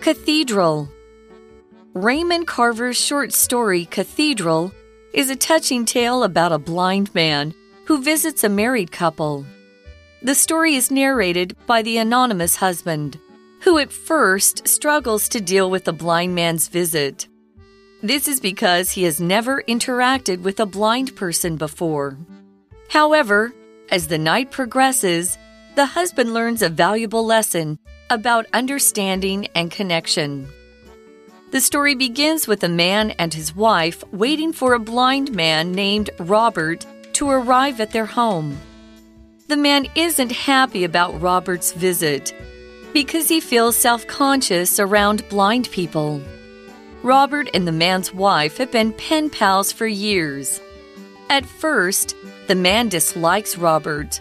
Cathedral Raymond Carver's short story, Cathedral, is a touching tale about a blind man who visits a married couple. The story is narrated by the anonymous husband, who at first struggles to deal with the blind man's visit. This is because he has never interacted with a blind person before. However, as the night progresses, the husband learns a valuable lesson about understanding and connection. The story begins with a man and his wife waiting for a blind man named Robert to arrive at their home. The man isn't happy about Robert's visit because he feels self conscious around blind people. Robert and the man's wife have been pen pals for years. At first, the man dislikes Robert.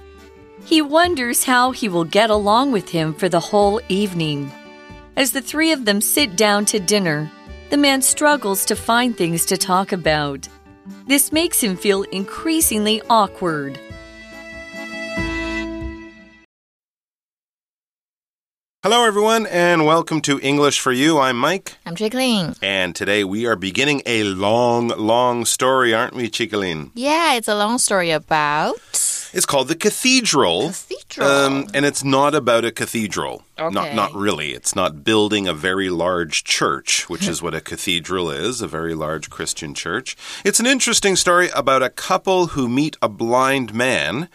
He wonders how he will get along with him for the whole evening. As the three of them sit down to dinner, the man struggles to find things to talk about. This makes him feel increasingly awkward. Hello, everyone, and welcome to English for You. I'm Mike. I'm Chickling. And today we are beginning a long, long story, aren't we, Chickling? Yeah, it's a long story about. It's called The Cathedral. Cathedral. Um, and it's not about a cathedral. Okay. Not, not really. It's not building a very large church, which is what a cathedral is, a very large Christian church. It's an interesting story about a couple who meet a blind man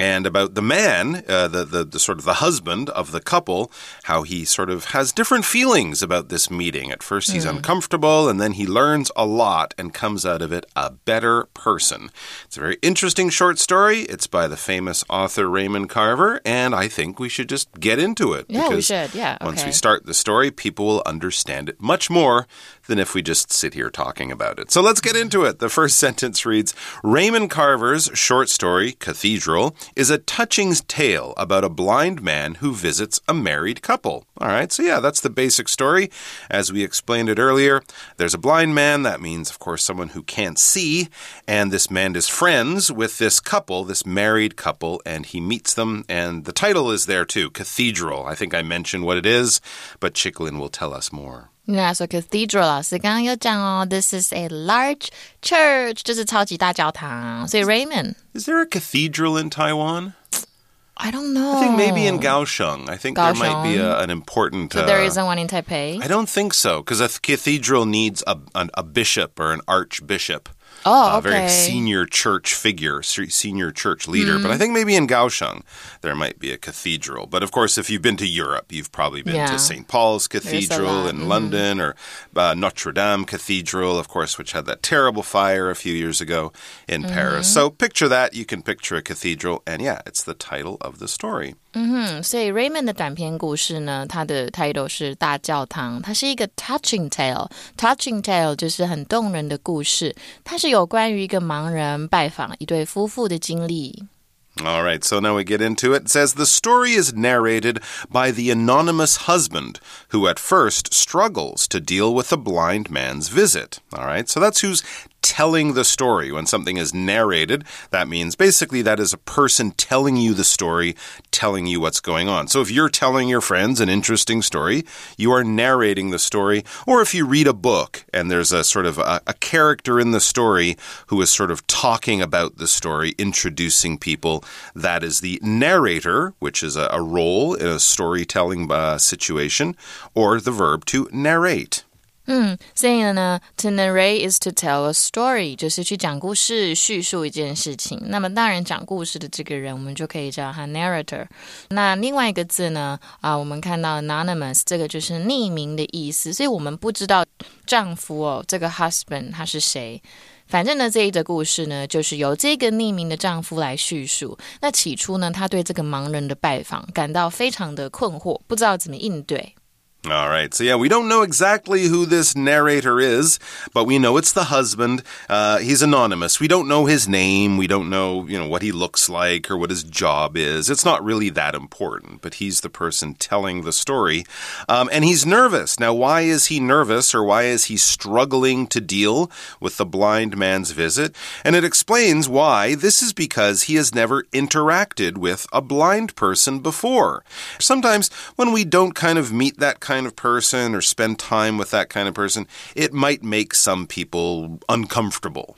and about the man, uh, the, the, the sort of the husband of the couple, how he sort of has different feelings about this meeting. At first, he's uncomfortable, and then he learns a lot and comes out of it a better person. It's a very interesting short story. It's by the famous author Raymond Carver, and I think we should just get into it. Yeah, we should. Yeah, Once we start the story, people will understand it much more than if we just sit here talking about it. So let's get into it. The first sentence reads Raymond Carver's short story, Cathedral, is a touching tale about a blind man who visits a married couple. All right, so yeah, that's the basic story. As we explained it earlier, there's a blind man. That means, of course, someone who can't see. And this man is friends with this couple, this married couple, and he meets them. And the title is there too Cathedral. I think I mentioned what it is, but Chicklin will tell us more. Yeah, so cathedral 老师刚刚有讲哦，this is a large church，就是超级大教堂。所以 Raymond， Is there a cathedral in Taiwan? I don't know. I think maybe in Kaohsiung. I think there might be Kaohsiung. a, an important. So there uh, isn't one in Taipei. I don't think so, because a th- cathedral needs a, an, a bishop or an archbishop. Oh, A very okay. senior church figure, se- senior church leader. Mm. But I think maybe in Kaohsiung there might be a cathedral. But of course, if you've been to Europe, you've probably been Yeah. to St. Paul's Cathedral lot. in Mhm. London or uh, Notre Dame Cathedral, of course, which had that terrible fire a few years ago in Paris. Mm-hmm. So picture that. You can picture a cathedral. And yeah, it's the title of the story. 嗯，所以 Raymond 的短篇故事呢，它的 title 是大教堂，它是一个 touching tale。touching tale 就是很动人的故事，它是 有关于一个盲人拜访一对夫妇的经历。 All right, so now we get into it. It says the story is narrated by the anonymous husband who at first struggles to deal with the blind man's visit. All right, so that's who's telling the story. When something is narrated, that means basically that is a person telling you the story, telling you what's going on. So if you're telling your friends an interesting story, you are narrating the story. Or if you read a book and there's a sort of a, a character in the story who is sort of talking about the story, introducing people, that is the narrator, which is a, a role in a storytelling uh, situation, or the verb to narrate. 嗯，所以呢，to narrate is to tell a story，就是去讲故事、叙述一件事情。那么，当然讲故事的这个人，我们就可以叫他 narrator。那另外一个字呢，啊，我们看到 anonymous，这个就是匿名的意思。所以我们不知道丈夫哦，这个 husband 他是谁。反正呢，这一则故事呢，就是由这个匿名的丈夫来叙述。那起初呢，他对这个盲人的拜访感到非常的困惑，不知道怎么应对。All right. So, yeah, we don't know exactly who this narrator is, but we know it's the husband. Uh, he's anonymous. We don't know his name. We don't know, you know, what he looks like or what his job is. It's not really that important, but he's the person telling the story. Um, and he's nervous. Now, why is he nervous or why is he struggling to deal with the blind man's visit? And it explains why. This is because he has never interacted with a blind person before. Sometimes when we don't kind of meet that kind of person or spend time with that kind of person, it might make some people uncomfortable.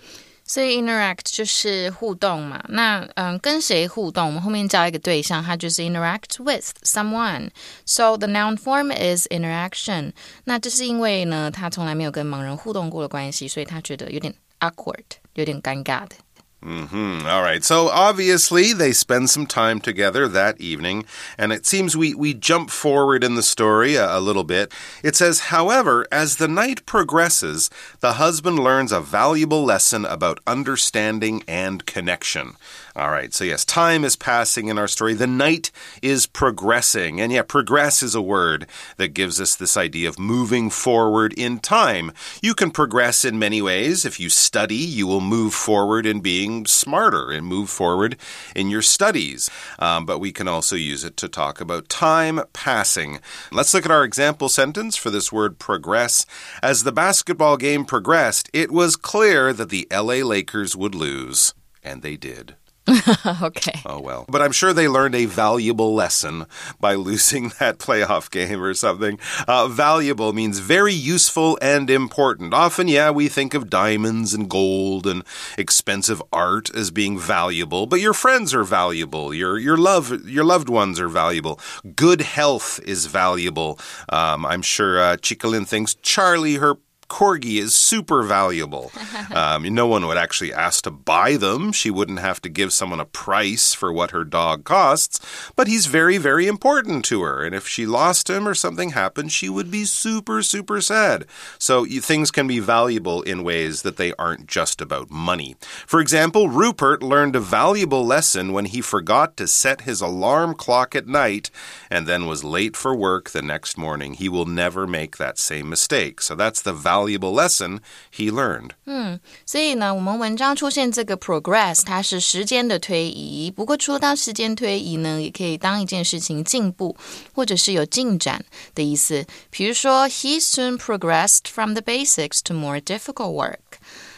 所以 interact 就是互动嘛，那嗯，跟谁互动？我们后面叫一个对象，它就是 interact with someone。So the noun form is interaction。那这是因为呢，他从来没有跟盲人互动过的关系，所以他觉得有点 awkward，有点尴尬的。 Mm -hmm. All right. So obviously, they spend some time together that evening, and it seems we, we jump forward in the story a, a, little bit. It says, however, as the night progresses, the husband learns a valuable lesson about understanding and connection. All right, so yes, time is passing in our story. The night is progressing. And yeah, progress is a word that gives us this idea of moving forward in time. You can progress in many ways. If you study, you will move forward in being smarter and move forward in your studies. Um, but we can also use it to talk about time passing. Let's look at our example sentence for this word progress. As the basketball game progressed, it was clear that the LA Lakers would lose. And they did. okay. Oh, well. But I'm sure they learned a valuable lesson by losing that playoff game or something. Uh, valuable means very useful and important. Often, yeah, we think of diamonds and gold and expensive art as being valuable, but your friends are valuable. Your, your, love, your loved ones are valuable. Good health is valuable. Um, I'm sure uh, Chikalin thinks Charlie, her corgi is super valuable. Um, no one would actually ask to buy them. She wouldn't have to give someone a price for what her dog costs, but he's very, very important to her. And if she lost him or something happened, she would be super, super sad. So things can be valuable in ways that they aren't just about money. For example, Rupert learned a valuable lesson when he forgot to set his alarm clock at night and then was late for work the next morning. He will never make that same mistake. So that's the valuable valuable lesson he learned. 嗯，所以呢，我们文章出现这个 progress，它是时间的推移。不过，除了当时间推移呢，也可以当一件事情进步，或者是有进展的意思。比如说，He soon progressed from the basics to more difficult work。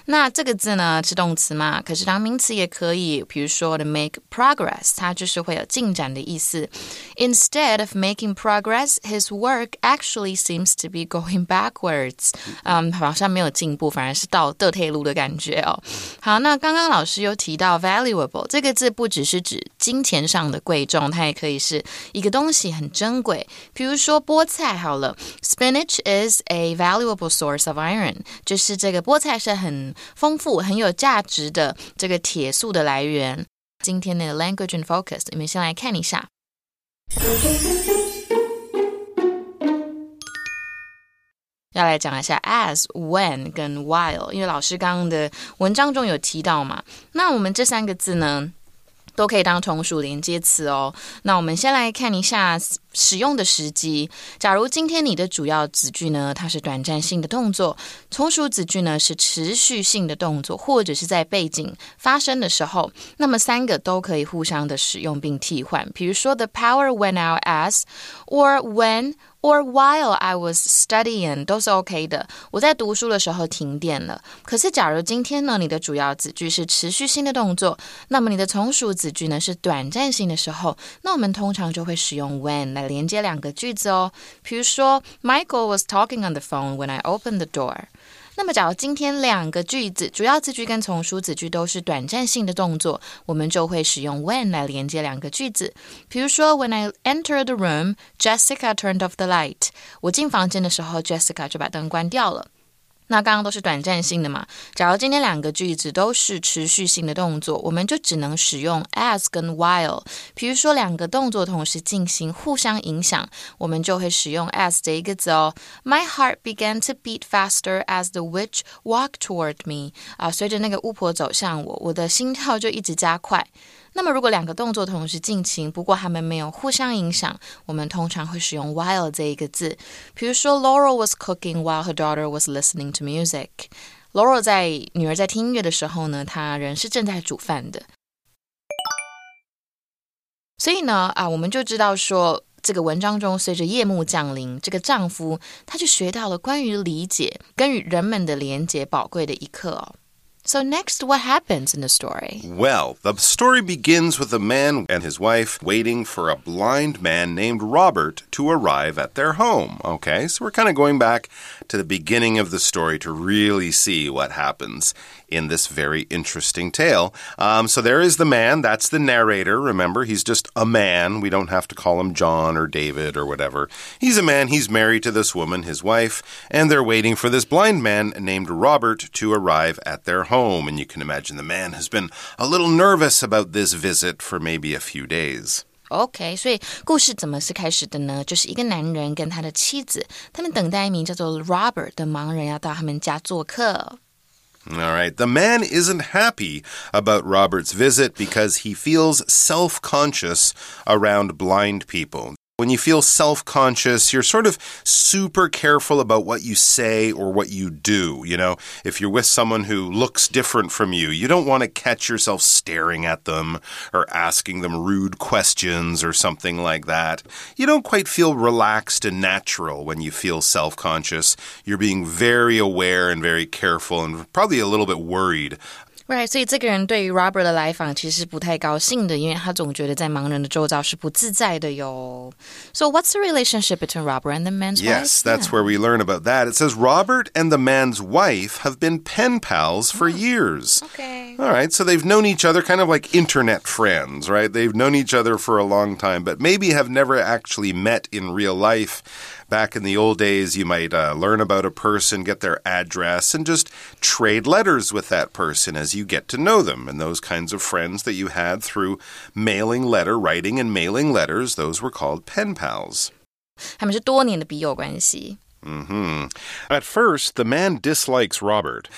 那这个字呢是动词嘛？可是当名词也可以，比如说的 make progress，它就是会有进展的意思。Instead of making progress, his work actually seems to be going backwards。嗯，好像没有进步，反而是倒倒退路的感觉哦。好，那刚刚老师有提到 valuable 这个字，不只是指金钱上的贵重，它也可以是一个东西很珍贵。比如说菠菜好了，spinach is a valuable source of iron，就是这个菠菜是很丰富、很有价值的这个铁素的来源。今天的 Language and Focus，你们先来看一下。要来讲一下 as、when 跟 while，因为老师刚刚的文章中有提到嘛。那我们这三个字呢？都可以当从属连接词哦。那我们先来看一下使用的时机。假如今天你的主要子句呢，它是短暂性的动作，从属子句呢是持续性的动作，或者是在背景发生的时候，那么三个都可以互相的使用并替换。比如说，the power went out as，or when。or while I was studying 都是 OK 的。我在读书的时候停电了。可是，假如今天呢，你的主要子句是持续性的动作，那么你的从属子句呢是短暂性的时候，那我们通常就会使用 when 来连接两个句子哦。比如说，Michael was talking on the phone when I opened the door。 那么，假如今天两个句子主要字句跟从属子句都是短暂性的动作，我们就会使用 when 来连接两个句子。比如说，When I entered the room, Jessica turned off the light。我进房间的时候，Jessica 就把灯关掉了。那刚刚都是短暂性的嘛？假如今天两个句子都是持续性的动作，我们就只能使用 as 跟 while。比如说两个动作同时进行，互相影响，我们就会使用 as 这一个字哦。My heart began to beat faster as the witch walked toward me。啊，随着那个巫婆走向我，我的心跳就一直加快。那么如果两个动作同时进行，不过他们没有互相影响，我们通常会使用 while 这一个字。比如说，Laurel was cooking while her daughter was listening to music。Laurel 在女儿在听音乐的时候呢，她仍是正在煮饭的。所以呢，啊，我们就知道说，这个文章中，随着夜幕降临，这个丈夫他就学到了关于理解跟与人们的连接宝贵的一课哦。So, next, what happens in the story? Well, the story begins with a man and his wife waiting for a blind man named Robert to arrive at their home. Okay, so we're kind of going back to the beginning of the story to really see what happens in this very interesting tale. Um, so there is the man, that's the narrator. Remember, he's just a man. We don't have to call him John or David or whatever. He's a man, he's married to this woman, his wife, and they're waiting for this blind man named Robert to arrive at their home. And you can imagine the man has been a little nervous about this visit for maybe a few days. OK，所以故事怎么是开始的呢？就是一个男人跟他的妻子，他们等待一名叫做 Robert 的盲人要到他们家做客。 All right. The man isn't happy about Robert's visit because he feels self conscious around blind people. When you feel self conscious, you're sort of super careful about what you say or what you do. You know, if you're with someone who looks different from you, you don't want to catch yourself staring at them or asking them rude questions or something like that. You don't quite feel relaxed and natural when you feel self conscious. You're being very aware and very careful and probably a little bit worried Right，所以这个人对于 Robert 的来访其实不太高兴的，因为他总觉得在盲人的周遭是不自在的哟。So what's the relationship between Robert and the man's yes, wife? Yes, that's yeah. where we learn about that. It says Robert and the man's wife have been pen pals for oh, years. Okay. All right, so they've known each other kind of like internet friends, right? They've known each other for a long time, but maybe have never actually met in real life. Back in the old days, you might uh, learn about a person, get their address, and just trade letters with that person as you get to know them. And those kinds of friends that you had through mailing letter writing and mailing letters, those were called pen pals. 他们是多年的笔友关系。 Mm -hmm. At first, the man dislikes Robert.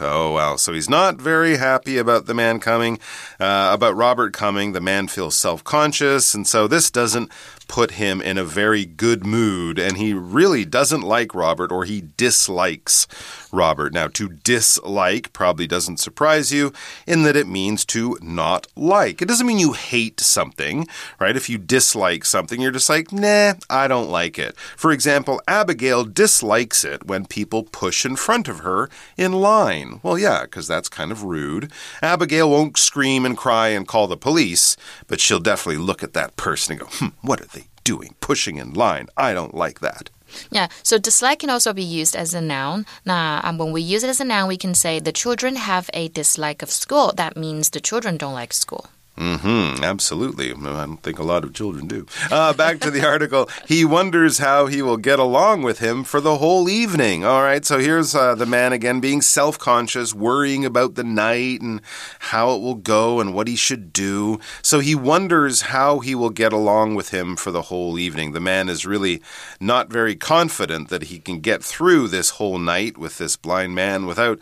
Oh, well, so he's not very happy about the man coming, uh, about Robert coming. The man feels self conscious, and so this doesn't put him in a very good mood, and he really doesn't like Robert or he dislikes Robert. Now, to dislike probably doesn't surprise you in that it means to not like. It doesn't mean you hate something, right? If you dislike something, you're just like, nah, I don't like it. For example, Abigail dislikes it when people push in front of her in line. Well, yeah, because that's kind of rude. Abigail won't scream and cry and call the police, but she'll definitely look at that person and go, hmm, what are they doing? Pushing in line. I don't like that. Yeah, so dislike can also be used as a noun. Now, um, when we use it as a noun, we can say the children have a dislike of school. That means the children don't like school. Mm-hmm. Absolutely. I don't think a lot of children do. Uh, back to the article. He wonders how he will get along with him for the whole evening. All right. So here's uh, the man again being self conscious, worrying about the night and how it will go and what he should do. So he wonders how he will get along with him for the whole evening. The man is really not very confident that he can get through this whole night with this blind man without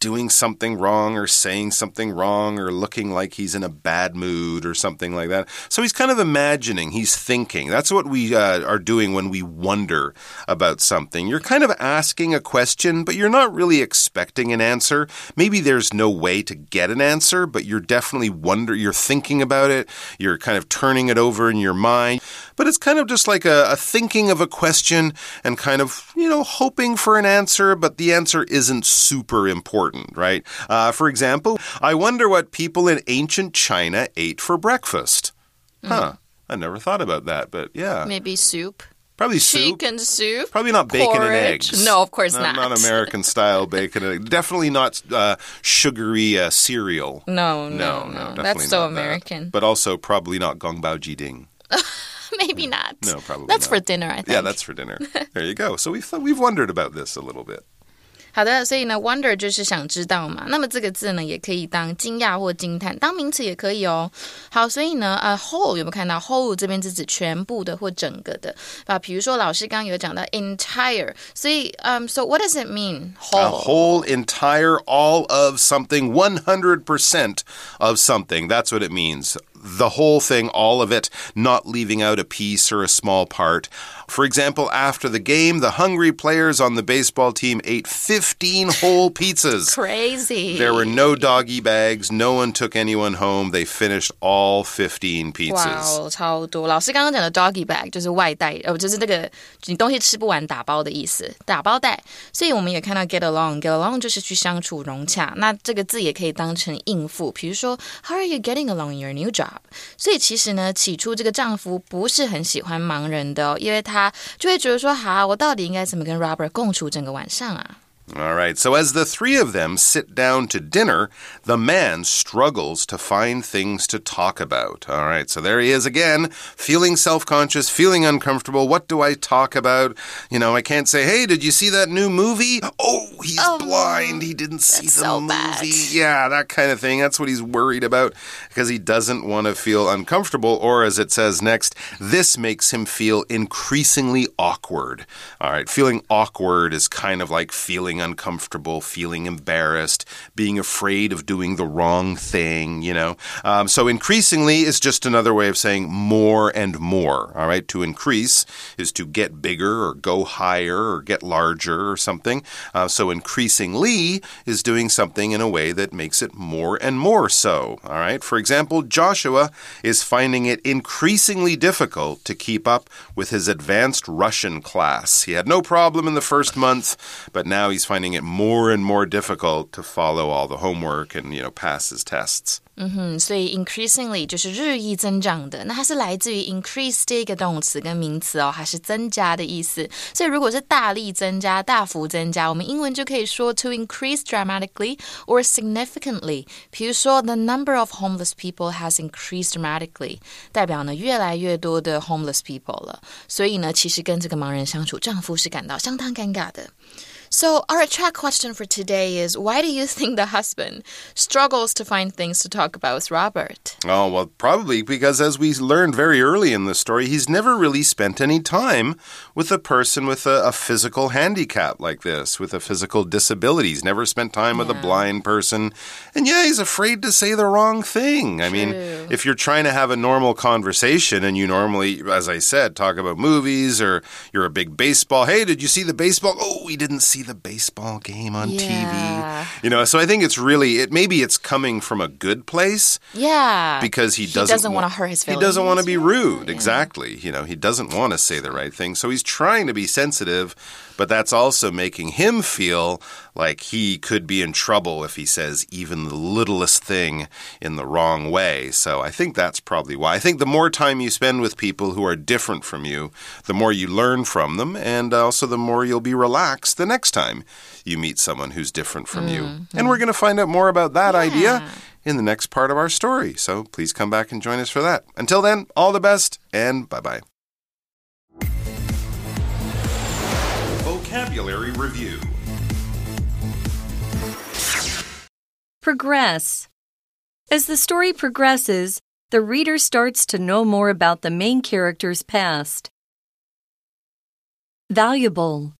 doing something wrong or saying something wrong or looking like he's in a bad mood or something like that. So he's kind of imagining, he's thinking. That's what we uh, are doing when we wonder about something. You're kind of asking a question, but you're not really expecting an answer. Maybe there's no way to get an answer, but you're definitely wonder you're thinking about it. You're kind of turning it over in your mind. But it's kind of just like a, a thinking of a question and kind of, you know, hoping for an answer, but the answer isn't super important right? Uh, for example, I wonder what people in ancient China ate for breakfast. Mm. Huh. I never thought about that, but yeah. Maybe soup. Probably soup. Chicken soup. Probably not bacon porridge. and eggs. No, of course not. Not, not American style bacon and eggs. Definitely not uh, sugary uh, cereal. No, no, no. no. That's so American. That. But also probably not gong bao ji ding. Maybe not. No, probably. That's not. for dinner, I think. Yeah, that's for dinner. there you go. So we've we've wondered about this a little bit. 好的，所以呢，wonder 就是想知道嘛。那么这个字呢，也可以当惊讶或惊叹，当名词也可以哦。好，所以呢，呃，whole 有没有看到 whole 这边是指全部的或整个的啊？比如说老师刚刚有讲到 entire，所以嗯，so what does it mean whole？A whole, entire, all of something, one hundred percent of something. That's what it means. the whole thing, all of it, not leaving out a piece or a small part. For example, after the game, the hungry players on the baseball team ate 15 whole pizzas. Crazy. There were no doggy bags. No one took anyone home. They finished all 15 pizzas. 哇哦，超多！老师刚刚讲的 doggy bag 就是外带，呃，就是那个你东西吃不完打包的意思，打包袋。所以我们也看到 get along，get along 就是去相处融洽。那这个字也可以当成应付，比如说 How are you getting along in your new job？ 所以其实呢，起初这个丈夫不是很喜欢盲人的、哦，因为他就会觉得说，好，我到底应该怎么跟 Robert 共处整个晚上啊？All right, so as the three of them sit down to dinner, the man struggles to find things to talk about. All right, so there he is again, feeling self conscious, feeling uncomfortable. What do I talk about? You know, I can't say, hey, did you see that new movie? Oh, he's Oh, blind. He didn't see the so movie. bad. Yeah, that kind of thing. That's what he's worried about because he doesn't want to feel uncomfortable, or as it says next, this makes him feel increasingly awkward. All right, feeling awkward is kind of like feeling uncomfortable, feeling embarrassed, being afraid of doing the wrong thing, you know. Um, so increasingly is just another way of saying more and more. All right, to increase is to get bigger or go higher or get larger or something. Uh, so increasingly is doing something in a way that makes it more and more so. All right, for example, Joshua is finding it increasingly difficult to keep up with his advanced Russian class. He had no problem in the first month, but now he's finding it more and more difficult to follow all the homework and, you know, pass his tests. 嗯，所以 increasingly 就是日益增长的，那它是来自于 increase 这个动词跟名词哦，还是增加的意思。所以如果是大力增加、大幅增加，我们英文就可以说 to increase dramatically or significantly。比如说，the number of homeless people has increased dramatically，代表呢越来越多的 homeless people 了。所以呢，其实跟这个盲人相处，丈夫是感到相当尴尬的。 So, our track question for today is why do you think the husband struggles to find things to talk about with Robert? Oh, well, probably because as we learned very early in the story, he's never really spent any time with a person with a, a physical handicap like this, with a physical disability. He's never spent time with a blind person. And yeah, he's afraid to say the wrong thing. I mean, if you're trying to have a normal conversation and you normally, as I said, talk about movies or you're a big baseball, hey, did you see the baseball? Oh, we didn't see the baseball game on Yeah. TV. You know, so I think it's really, it maybe it's coming from a good place Yeah. because he doesn't, doesn't wanna hurt his feelings. He doesn't want to be rude. Exactly. You know, he doesn't want to say the right thing. So he's trying to be sensitive, but that's also making him feel like he could be in trouble if he says even the littlest thing in the wrong way. So I think that's probably why. I think the more time you spend with people who are different from you, the more you learn from them, and also the more you'll be relaxed the next time you meet someone who's different from you. Mm-hmm. And we're going to find out more about that idea in the next part of our story. So please come back and join us for that. Until then, all the best and bye bye. Vocabulary Review Progress. As the story progresses, the reader starts to know more about the main character's past. Valuable.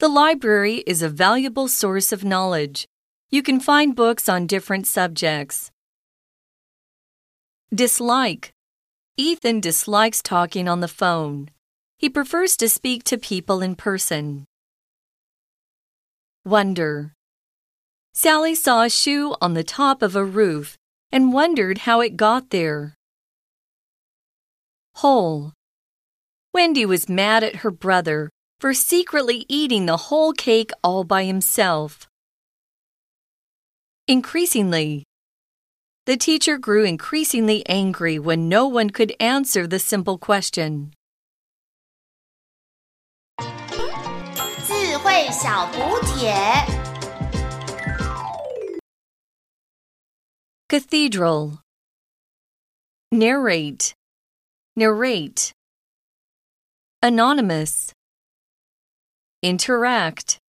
The library is a valuable source of knowledge. You can find books on different subjects. Dislike. Ethan dislikes talking on the phone. He prefers to speak to people in person. Wonder. Sally saw a shoe on the top of a roof and wondered how it got there. Whole. Wendy was mad at her brother for secretly eating the whole cake all by himself. Increasingly. The teacher grew increasingly angry when no one could answer the simple question. 智慧小补帖。 Cathedral. Narrate. Narrate. Anonymous. Interact.